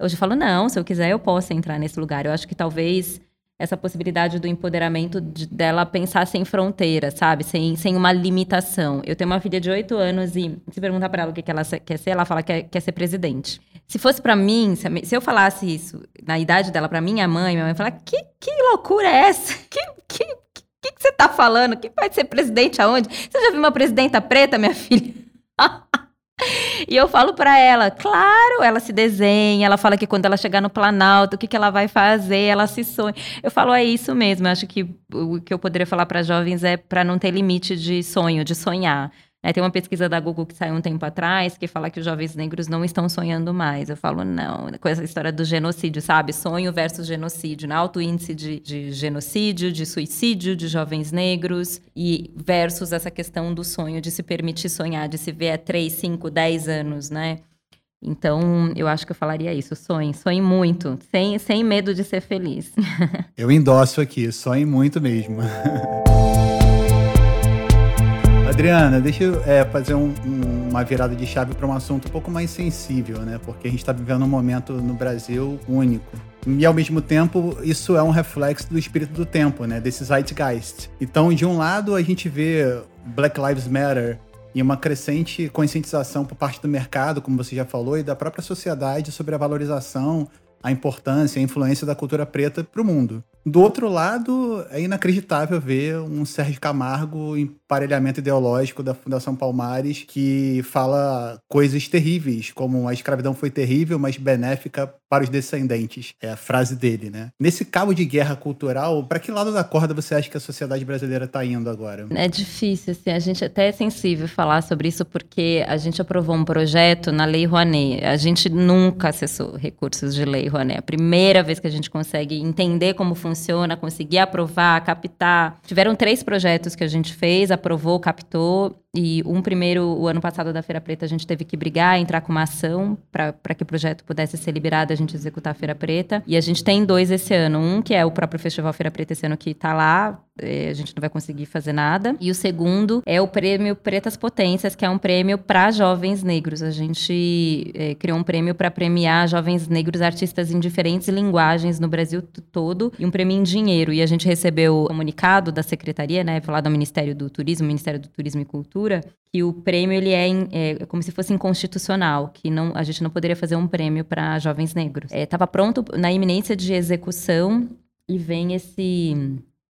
Hoje eu falo, não, se eu quiser eu posso entrar nesse lugar. Eu acho que talvez essa possibilidade do empoderamento de, dela pensar sem fronteira, sabe? Sem, sem uma limitação. Eu tenho uma filha de oito anos e se perguntar para ela o que, que ela quer ser, ela fala que quer, quer ser presidente. Se fosse para mim, se, se, eu falasse isso na idade dela para minha mãe, minha mãe ia falar: que, que loucura é essa? (laughs) Que, que, que, que você tá falando? Quem pode ser presidente aonde? Você já viu uma presidenta preta, minha filha? (laughs) E eu falo para ela, claro, ela se desenha, ela fala que quando ela chegar no Planalto, o que, que ela vai fazer, ela se sonha. Eu falo, é isso mesmo. Eu acho que o que eu poderia falar para jovens é para não ter limite de sonho, de sonhar. É, tem uma pesquisa da Google que saiu um tempo atrás que fala que os jovens negros não estão sonhando mais. Eu falo, não, com essa história do genocídio, sabe? Sonho versus genocídio, né? alto índice de, de genocídio, de suicídio de jovens negros, e versus essa questão do sonho, de se permitir sonhar, de se ver há 3, 5, 10 anos, né? Então, eu acho que eu falaria isso. Sonhe, sonhe muito, sem, sem medo de ser feliz. (laughs) eu endosso aqui, sonhe muito mesmo. (laughs) Adriana, deixa eu é, fazer um, um, uma virada de chave para um assunto um pouco mais sensível, né? Porque a gente está vivendo um momento no Brasil único. E ao mesmo tempo, isso é um reflexo do espírito do tempo, né? Desse zeitgeist. Então, de um lado, a gente vê Black Lives Matter e uma crescente conscientização por parte do mercado, como você já falou, e da própria sociedade sobre a valorização, a importância, a influência da cultura preta para o mundo. Do outro lado, é inacreditável ver um Sérgio Camargo em aparelhamento ideológico da Fundação Palmares que fala coisas terríveis, como a escravidão foi terrível, mas benéfica para os descendentes. É a frase dele, né? Nesse cabo de guerra cultural, para que lado da corda você acha que a sociedade brasileira está indo agora? É difícil, assim, a gente até é sensível falar sobre isso porque a gente aprovou um projeto na Lei Rouanet. A gente nunca acessou recursos de Lei Rouanet. A primeira vez que a gente consegue entender como funciona conseguir aprovar, captar. Tiveram três projetos que a gente fez, aprovou, captou. E um primeiro, o ano passado da Feira Preta, a gente teve que brigar, entrar com uma ação para que o projeto pudesse ser liberado, gente executar a Feira Preta. E a gente tem dois esse ano. Um que é o próprio Festival Feira Preta esse ano que está lá, é, a gente não vai conseguir fazer nada. E o segundo é o prêmio Pretas Potências, que é um prêmio para jovens negros. A gente é, criou um prêmio para premiar jovens negros artistas em diferentes linguagens no Brasil todo e um prêmio em dinheiro. E a gente recebeu o comunicado da secretaria, né, lá do Ministério do Turismo, Ministério do Turismo e Cultura que o prêmio ele é, é, como se fosse inconstitucional, que não, a gente não poderia fazer um prêmio para jovens negros. Estava é, pronto na iminência de execução e vem esse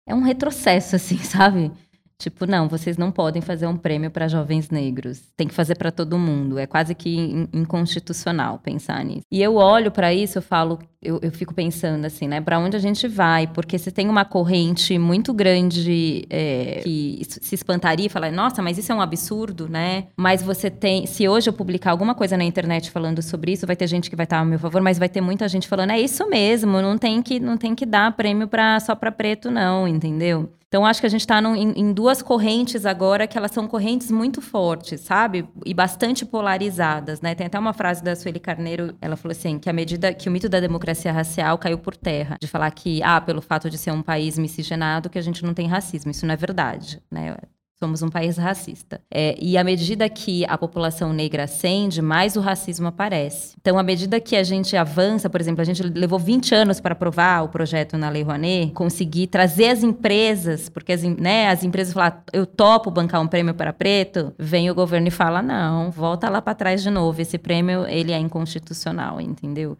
é um retrocesso assim, (laughs) sabe? Tipo, não, vocês não podem fazer um prêmio para jovens negros. Tem que fazer para todo mundo. É quase que inconstitucional pensar nisso. E eu olho para isso, eu falo, eu, eu, fico pensando assim, né? Para onde a gente vai? Porque se tem uma corrente muito grande é, que se espantaria e falar, nossa, mas isso é um absurdo, né? Mas você tem, se hoje eu publicar alguma coisa na internet falando sobre isso, vai ter gente que vai estar a meu favor, mas vai ter muita gente falando, é isso mesmo, não tem que, não tem que dar prêmio para só para preto, não, entendeu? Então, acho que a gente está em, em, duas correntes agora que elas são correntes muito fortes, sabe? E bastante polarizadas, né? Tem até uma frase da Sueli Carneiro, ela falou assim, que a medida que o mito da democracia racial caiu por terra. De falar que, ah, pelo fato de ser um país miscigenado, que a gente não tem racismo. Isso não é verdade, né? Somos um país racista. É, e à medida que a população negra ascende, mais o racismo aparece. Então, à medida que a gente avança, por exemplo, a gente levou 20 anos para aprovar o projeto na Lei Rouanet, conseguir trazer as empresas, porque as, né, as empresas falam, eu topo bancar um prêmio para preto, vem o governo e fala, não, volta lá para trás de novo, esse prêmio ele é inconstitucional, entendeu?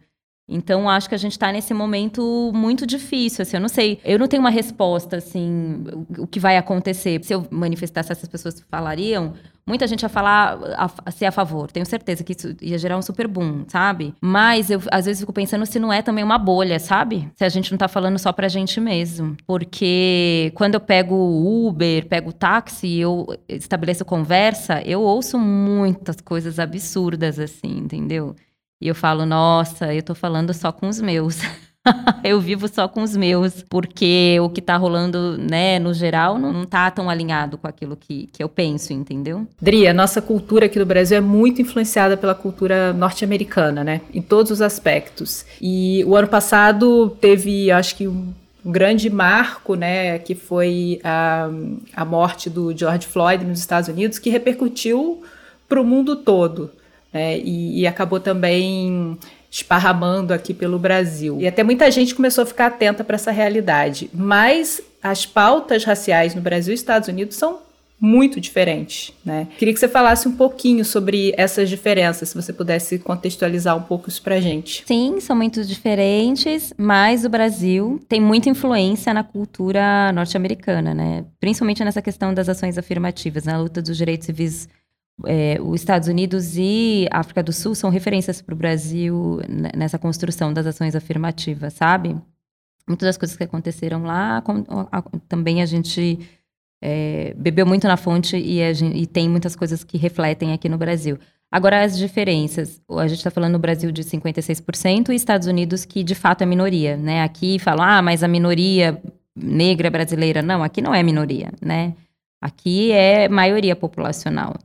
Então, acho que a gente está nesse momento muito difícil. Assim, eu não sei, eu não tenho uma resposta, assim, o, que vai acontecer. Se eu manifestasse, essas pessoas falariam, muita gente ia falar a, a ser a favor. Tenho certeza que isso ia gerar um super boom, sabe? Mas eu, às vezes, fico pensando se não é também uma bolha, sabe? Se a gente não está falando só pra gente mesmo. Porque quando eu pego Uber, pego táxi, eu estabeleço conversa, eu ouço muitas coisas absurdas, assim, entendeu? E eu falo, nossa, eu tô falando só com os meus. (laughs) eu vivo só com os meus, porque o que tá rolando, né, no geral, não, não tá tão alinhado com aquilo que, que eu penso, entendeu? Dri, a nossa cultura aqui do Brasil é muito influenciada pela cultura norte-americana, né, em todos os aspectos. E o ano passado teve, acho que, um grande marco, né, que foi a, a morte do George Floyd nos Estados Unidos, que repercutiu para o mundo todo né, e, e acabou também esparramando aqui pelo Brasil. E até muita gente começou a ficar atenta para essa realidade. Mas as pautas raciais no Brasil e Estados Unidos são muito diferentes, né? Queria que você falasse um pouquinho sobre essas diferenças, se você pudesse contextualizar um pouco isso pra gente. Sim, são muito diferentes, mas o Brasil tem muita influência na cultura norte-americana, né? Principalmente nessa questão das ações afirmativas, na luta dos direitos civis é, os Estados Unidos e África do Sul são referências para o Brasil nessa construção das ações afirmativas, sabe? Muitas das coisas que aconteceram lá, também a gente é, bebeu muito na fonte e, gente, e, tem muitas coisas que refletem aqui no Brasil. Agora, as diferenças. A gente está falando no Brasil de 56% e Estados Unidos, que de fato é minoria, né? Aqui falam, ah, mas a minoria negra brasileira. Não, aqui não é minoria, né? Aqui é maioria populacional.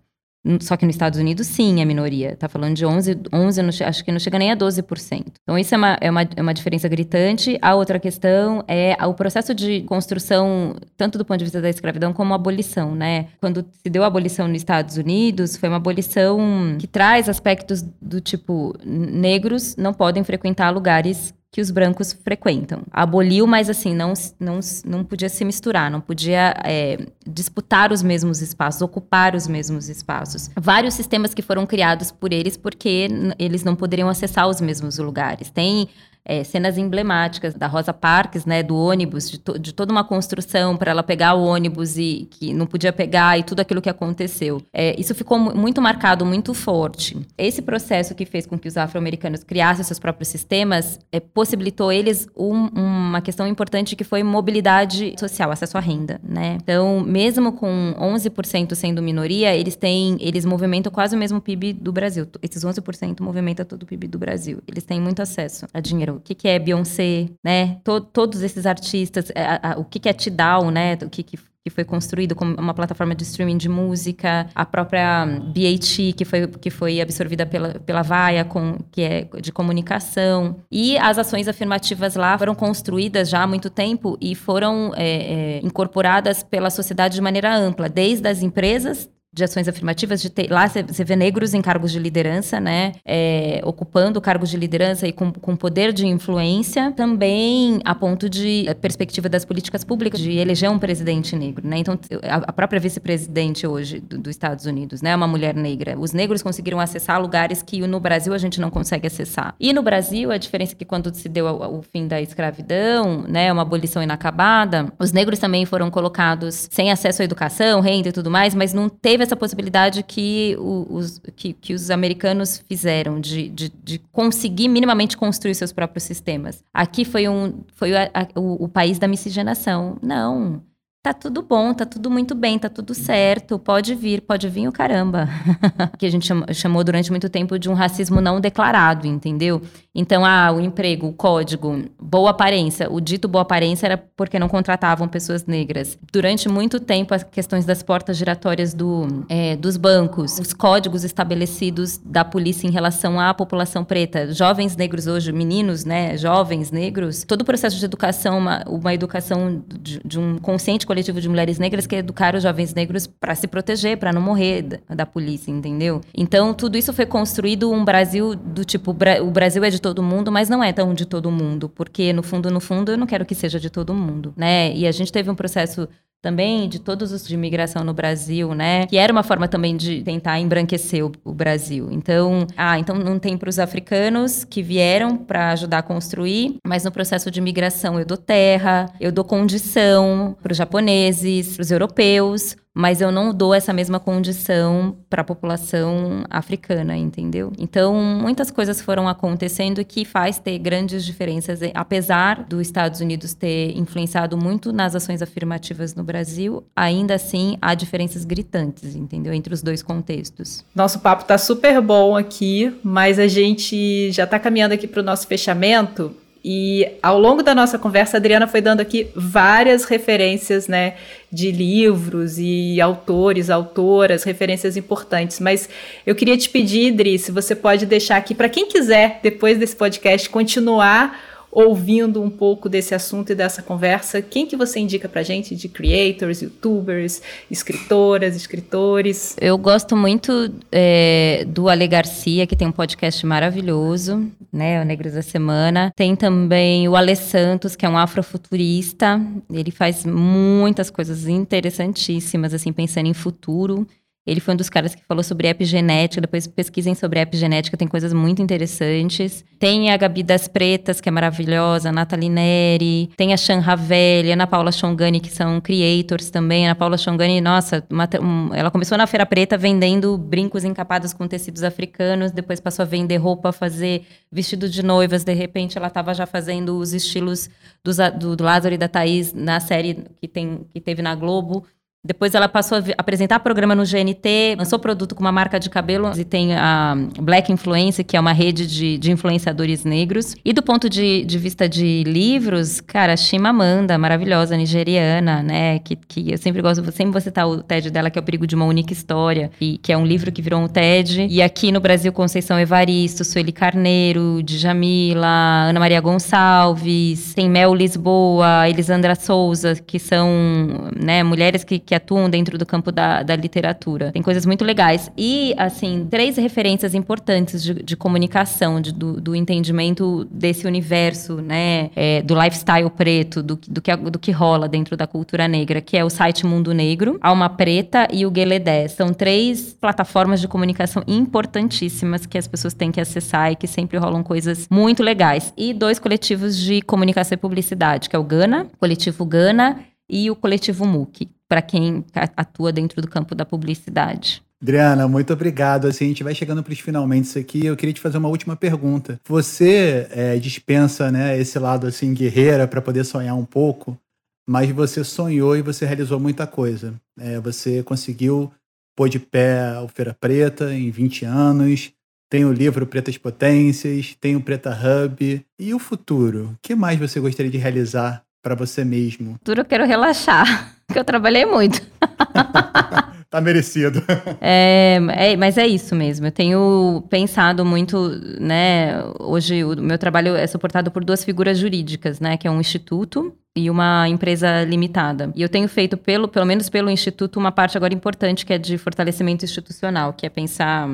Só que nos Estados Unidos, sim, é minoria. Está falando de 11, 11 acho que não chega nem a 12%. Então, isso é uma, é, uma, é uma diferença gritante. A outra questão é o processo de construção, tanto do ponto de vista da escravidão como a abolição, né? Quando se deu a abolição nos Estados Unidos, foi uma abolição que traz aspectos do tipo: negros não podem frequentar lugares que os brancos frequentam. Aboliu, mas assim, não, não, não podia se misturar, não podia é, disputar os mesmos espaços, ocupar os mesmos espaços. Vários sistemas que foram criados por eles porque eles não poderiam acessar os mesmos lugares. Tem é, cenas emblemáticas da Rosa Parks, né, do ônibus, de, to, de toda uma construção para ela pegar o ônibus e que não podia pegar e tudo aquilo que aconteceu. É, isso ficou muito marcado, muito forte. Esse processo que fez com que os afro-americanos criassem seus próprios sistemas é, possibilitou eles um, uma questão importante que foi mobilidade social, acesso à renda, né? Então, mesmo com 11% sendo minoria, eles têm, eles movimentam quase o mesmo PIB do Brasil. Esses 11% movimentam todo o PIB do Brasil. Eles têm muito acesso a dinheiro o que, que é Beyoncé, né? todos esses artistas, é, a, a, o que, que é Tidal, né? O que, que que foi construído como uma plataforma de streaming de música, a própria BAT, que foi, que foi absorvida pela, pela Vaia, com, que é de comunicação. E as ações afirmativas lá foram construídas já há muito tempo e foram é, é, incorporadas pela sociedade de maneira ampla, desde as empresas de ações afirmativas, de ter, lá você vê negros em cargos de liderança, né, é, ocupando cargos de liderança e com, com poder de influência, também a ponto de a perspectiva das políticas públicas de eleger um presidente negro, né, então a, a própria vice-presidente hoje do, dos Estados Unidos, né, é uma mulher negra, os negros conseguiram acessar lugares que no Brasil a gente não consegue acessar. E no Brasil, a diferença é que quando se deu o, o fim da escravidão, né, uma abolição inacabada, os negros também foram colocados sem acesso à educação, renda e tudo mais, mas não teve teve essa possibilidade que os, que, que os americanos fizeram de, de, de, conseguir minimamente construir seus próprios sistemas. Aqui foi, um, foi a, a, o, o país da miscigenação. Não. Tá tudo bom, tá tudo muito bem, tá tudo certo, pode vir, pode vir o caramba. (laughs) que a gente chamou durante muito tempo de um racismo não declarado, entendeu? Então, ah, o emprego, o código, boa aparência. O dito boa aparência era porque não contratavam pessoas negras. Durante muito tempo, as questões das portas giratórias do, é, dos bancos, os códigos estabelecidos da polícia em relação à população preta, jovens negros hoje, meninos, né, jovens negros, todo o processo de educação, uma, uma educação de, de um consciente coletivo de mulheres negras que educaram os jovens negros para se proteger, para não morrer da, da, polícia, entendeu? Então, tudo isso foi construído um Brasil do tipo, o Brasil é de todo mundo, mas não é tão de todo mundo, porque no fundo, no fundo, eu não quero que seja de todo mundo, né? E a gente teve um processo também de todos os de imigração no Brasil, né? Que era uma forma também de tentar embranquecer o, o Brasil. Então, ah, então não tem para os africanos que vieram para ajudar a construir, mas no processo de imigração eu dou terra, eu dou condição para os japoneses, para os europeus, mas eu não dou essa mesma condição para a população africana, entendeu? Então, muitas coisas foram acontecendo que faz ter grandes diferenças, apesar dos Estados Unidos ter influenciado muito nas ações afirmativas no Brasil, ainda assim há diferenças gritantes, entendeu? Entre os dois contextos. Nosso papo está super bom aqui, mas a gente já está caminhando aqui para o nosso fechamento. E ao longo da nossa conversa, a Adriana foi dando aqui várias referências, né, de livros e autores, autoras, referências importantes. Mas eu queria te pedir, Idri, se você pode deixar aqui para quem quiser, depois desse podcast, continuar ouvindo um pouco desse assunto e dessa conversa, quem que você indica pra gente de creators, youtubers, escritoras, escritores? Eu gosto muito é, do Ale Garcia, que tem um podcast maravilhoso, né, o Negros da Semana. Tem também o Ale Santos, que é um afrofuturista. Ele faz muitas coisas interessantíssimas, assim, pensando em futuro. Ele foi um dos caras que falou sobre epigenética. Depois pesquisem sobre epigenética, tem coisas muito interessantes. Tem a Gabi das Pretas, que é maravilhosa, a Nathalie Neri. Tem a Shan Ravelli, a Ana Paula Chongani, que são creators também. A Ana Paula Chongani, nossa, uma, um, ela começou na Feira Preta vendendo brincos encapados com tecidos africanos. Depois passou a vender roupa, fazer vestido de noivas. De repente, ela estava já fazendo os estilos do, do Lázaro e da Thaís na série que, tem, que teve na Globo. Depois ela passou a apresentar programa no GNT, lançou produto com uma marca de cabelo e tem a Black Influence, que é uma rede de, de influenciadores negros. E do ponto de, de vista de livros, cara, Chimamanda, maravilhosa, nigeriana, né? Que, que eu sempre gosto, sempre vou citar o TED dela, que é O Perigo de uma Única História, e, que é um livro que virou um TED. E aqui no Brasil, Conceição Evaristo, Sueli Carneiro, Djamila, Ana Maria Gonçalves, tem Mel Lisboa, Elisandra Souza, que são né, mulheres que que atuam dentro do campo da, da literatura. Tem coisas muito legais. E, assim, três referências importantes de, de comunicação, de, do, do, entendimento desse universo, né? É, do lifestyle preto, do, do, que, do que rola dentro da cultura negra, que é o site Mundo Negro, Alma Preta e o Gueledé. São três plataformas de comunicação importantíssimas que as pessoas têm que acessar e que sempre rolam coisas muito legais. E dois coletivos de comunicação e publicidade, que é o Gana, coletivo Gana e o coletivo MUC para quem atua dentro do campo da publicidade. Adriana, muito obrigado. Assim, a gente vai chegando para os finalmente isso aqui. Eu queria te fazer uma última pergunta. Você é, dispensa né, esse lado assim guerreira para poder sonhar um pouco, mas você sonhou e você realizou muita coisa. É, você conseguiu pôr de pé o Feira Preta em 20 anos, tem o livro Pretas Potências, tem o Preta Hub. E o futuro? O que mais você gostaria de realizar para você mesmo? Futuro eu quero relaxar, (laughs) porque eu trabalhei muito. (laughs) tá merecido. (laughs) É, é, mas é isso mesmo. Eu tenho pensado muito, né? Hoje o meu trabalho é suportado por duas figuras jurídicas, né? Que é um instituto e uma empresa limitada. E eu tenho feito, pelo, pelo menos pelo instituto, uma parte agora importante que é de fortalecimento institucional, que é pensar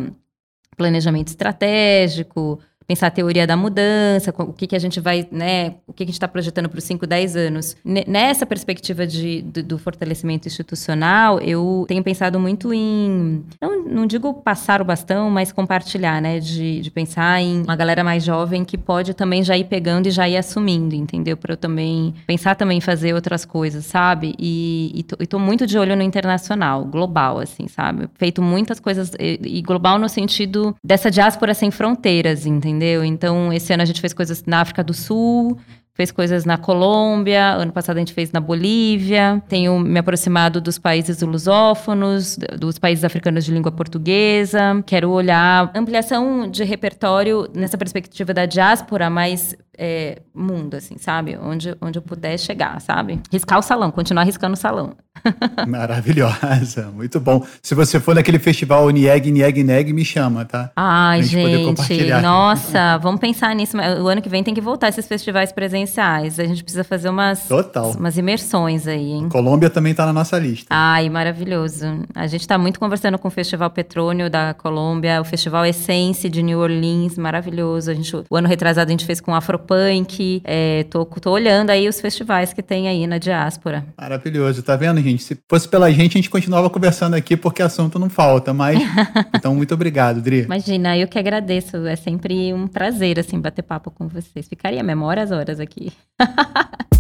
planejamento estratégico, pensar a teoria da mudança, o que, que a gente vai, né, o que, que a gente está projetando para os 5, 10 anos. Nessa perspectiva de, do, do, fortalecimento institucional, eu tenho pensado muito em, não, não digo passar o bastão, mas compartilhar, né, de, de pensar em uma galera mais jovem que pode também já ir pegando e já ir assumindo, entendeu? Para eu também pensar também em fazer outras coisas, sabe? E, e, tô, e tô muito de olho no internacional, global, assim, sabe? Feito muitas coisas, e, e global no sentido dessa diáspora sem fronteiras, entendeu? Entendeu? Então, esse ano a gente fez coisas na África do Sul, fez coisas na Colômbia, ano passado a gente fez na Bolívia. Tenho me aproximado dos países lusófonos, dos países africanos de língua portuguesa. Quero olhar ampliação de repertório nessa perspectiva da diáspora, mas é, mundo, assim, sabe? Onde, onde eu puder chegar, sabe? Riscar o salão, continuar riscando o salão. (laughs) Maravilhosa, muito bom. Se você for naquele festival Nieg, Nieg, Neg, me chama, tá? Ai, gente, nossa, vamos pensar nisso. O ano que vem tem que voltar esses festivais presenciais. A gente precisa fazer umas, Total. umas imersões aí, hein? Colômbia também tá na nossa lista. Ai, maravilhoso. A gente tá muito conversando com o Festival Petrônio da Colômbia, o Festival Essence de New Orleans, maravilhoso. A gente, o ano retrasado a gente fez com Afropunk. É, tô, tô olhando aí os festivais que tem aí na diáspora. Maravilhoso, tá vendo, gente? Se fosse pela gente, a gente continuava conversando aqui, porque assunto não falta, mas. (laughs) então, muito obrigado, Dri. Imagina, eu que agradeço. É sempre um prazer, assim, bater papo com vocês. Ficaria mesmo horas, horas aqui. (laughs)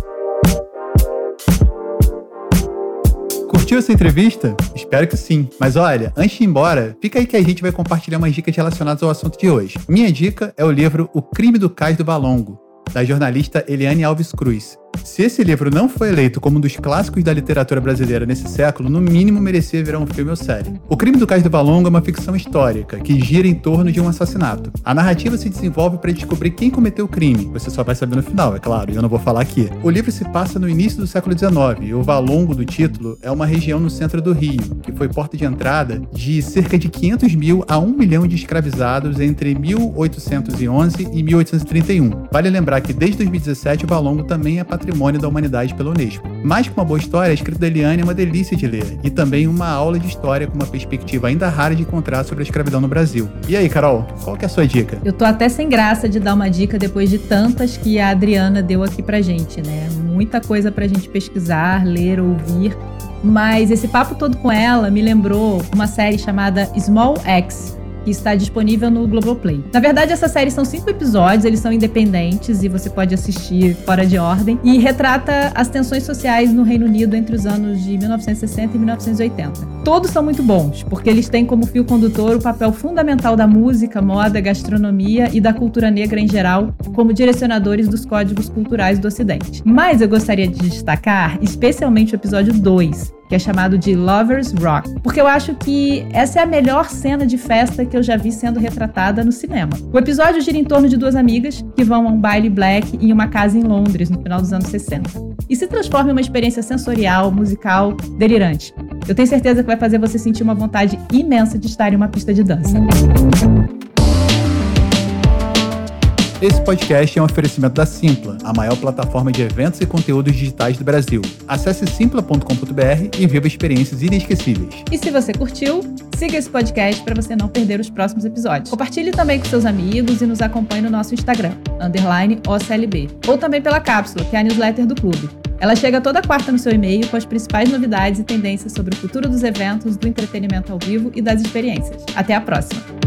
Curtiu essa entrevista? Espero que sim. Mas olha, antes de ir embora, fica aí que a gente vai compartilhar umas dicas relacionadas ao assunto de hoje. Minha dica é o livro O Crime do Cais do Balongo, da jornalista Eliane Alves Cruz. Se esse livro não foi eleito como um dos clássicos da literatura brasileira nesse século, no mínimo merecia virar um filme ou série. O Crime do Cais do Valongo é uma ficção histórica que gira em torno de um assassinato. A narrativa se desenvolve para descobrir quem cometeu o crime. Você só vai saber no final, é claro, e eu não vou falar aqui. O livro se passa no início do século XIX e o Valongo do título é uma região no centro do Rio, que foi porta de entrada de cerca de 500 mil a 1 milhão de escravizados entre 1811 e 1831. Vale lembrar que desde 2017 o Valongo também é patrimônio da humanidade pela Unesco. Mais que uma boa história, a escrita da Eliane é uma delícia de ler e também uma aula de história com uma perspectiva ainda rara de encontrar sobre a escravidão no Brasil. E aí, Carol, qual que é a sua dica? Eu tô até sem graça de dar uma dica depois de tantas que a Adriana deu aqui pra gente, né? Muita coisa pra gente pesquisar, ler, ouvir. Mas esse papo todo com ela me lembrou uma série chamada Small X, que está disponível no Globoplay. Na verdade, essa série são cinco episódios, eles são independentes e você pode assistir fora de ordem, e retrata as tensões sociais no Reino Unido entre os anos de 1960 e 1980. Todos são muito bons, porque eles têm como fio condutor o papel fundamental da música, moda, gastronomia e da cultura negra em geral, como direcionadores dos códigos culturais do Ocidente. Mas eu gostaria de destacar especialmente o episódio 2, que é chamado de Lovers Rock, porque eu acho que essa é a melhor cena de festa que eu já vi sendo retratada no cinema. O episódio gira em torno de duas amigas que vão a um baile black em uma casa em Londres no final dos anos 60 e se transforma em uma experiência sensorial, musical, delirante. Eu tenho certeza que vai fazer você sentir uma vontade imensa de estar em uma pista de dança. Esse podcast é um oferecimento da Simpla, a maior plataforma de eventos e conteúdos digitais do Brasil. Acesse simpla.com.br e viva experiências inesquecíveis. E se você curtiu, siga esse podcast para você não perder os próximos episódios. Compartilhe também com seus amigos e nos acompanhe no nosso Instagram, underline OCLB, ou também pela cápsula, que é a newsletter do clube. Ela chega toda quarta no seu e-mail com as principais novidades e tendências sobre o futuro dos eventos, do entretenimento ao vivo e das experiências. Até a próxima!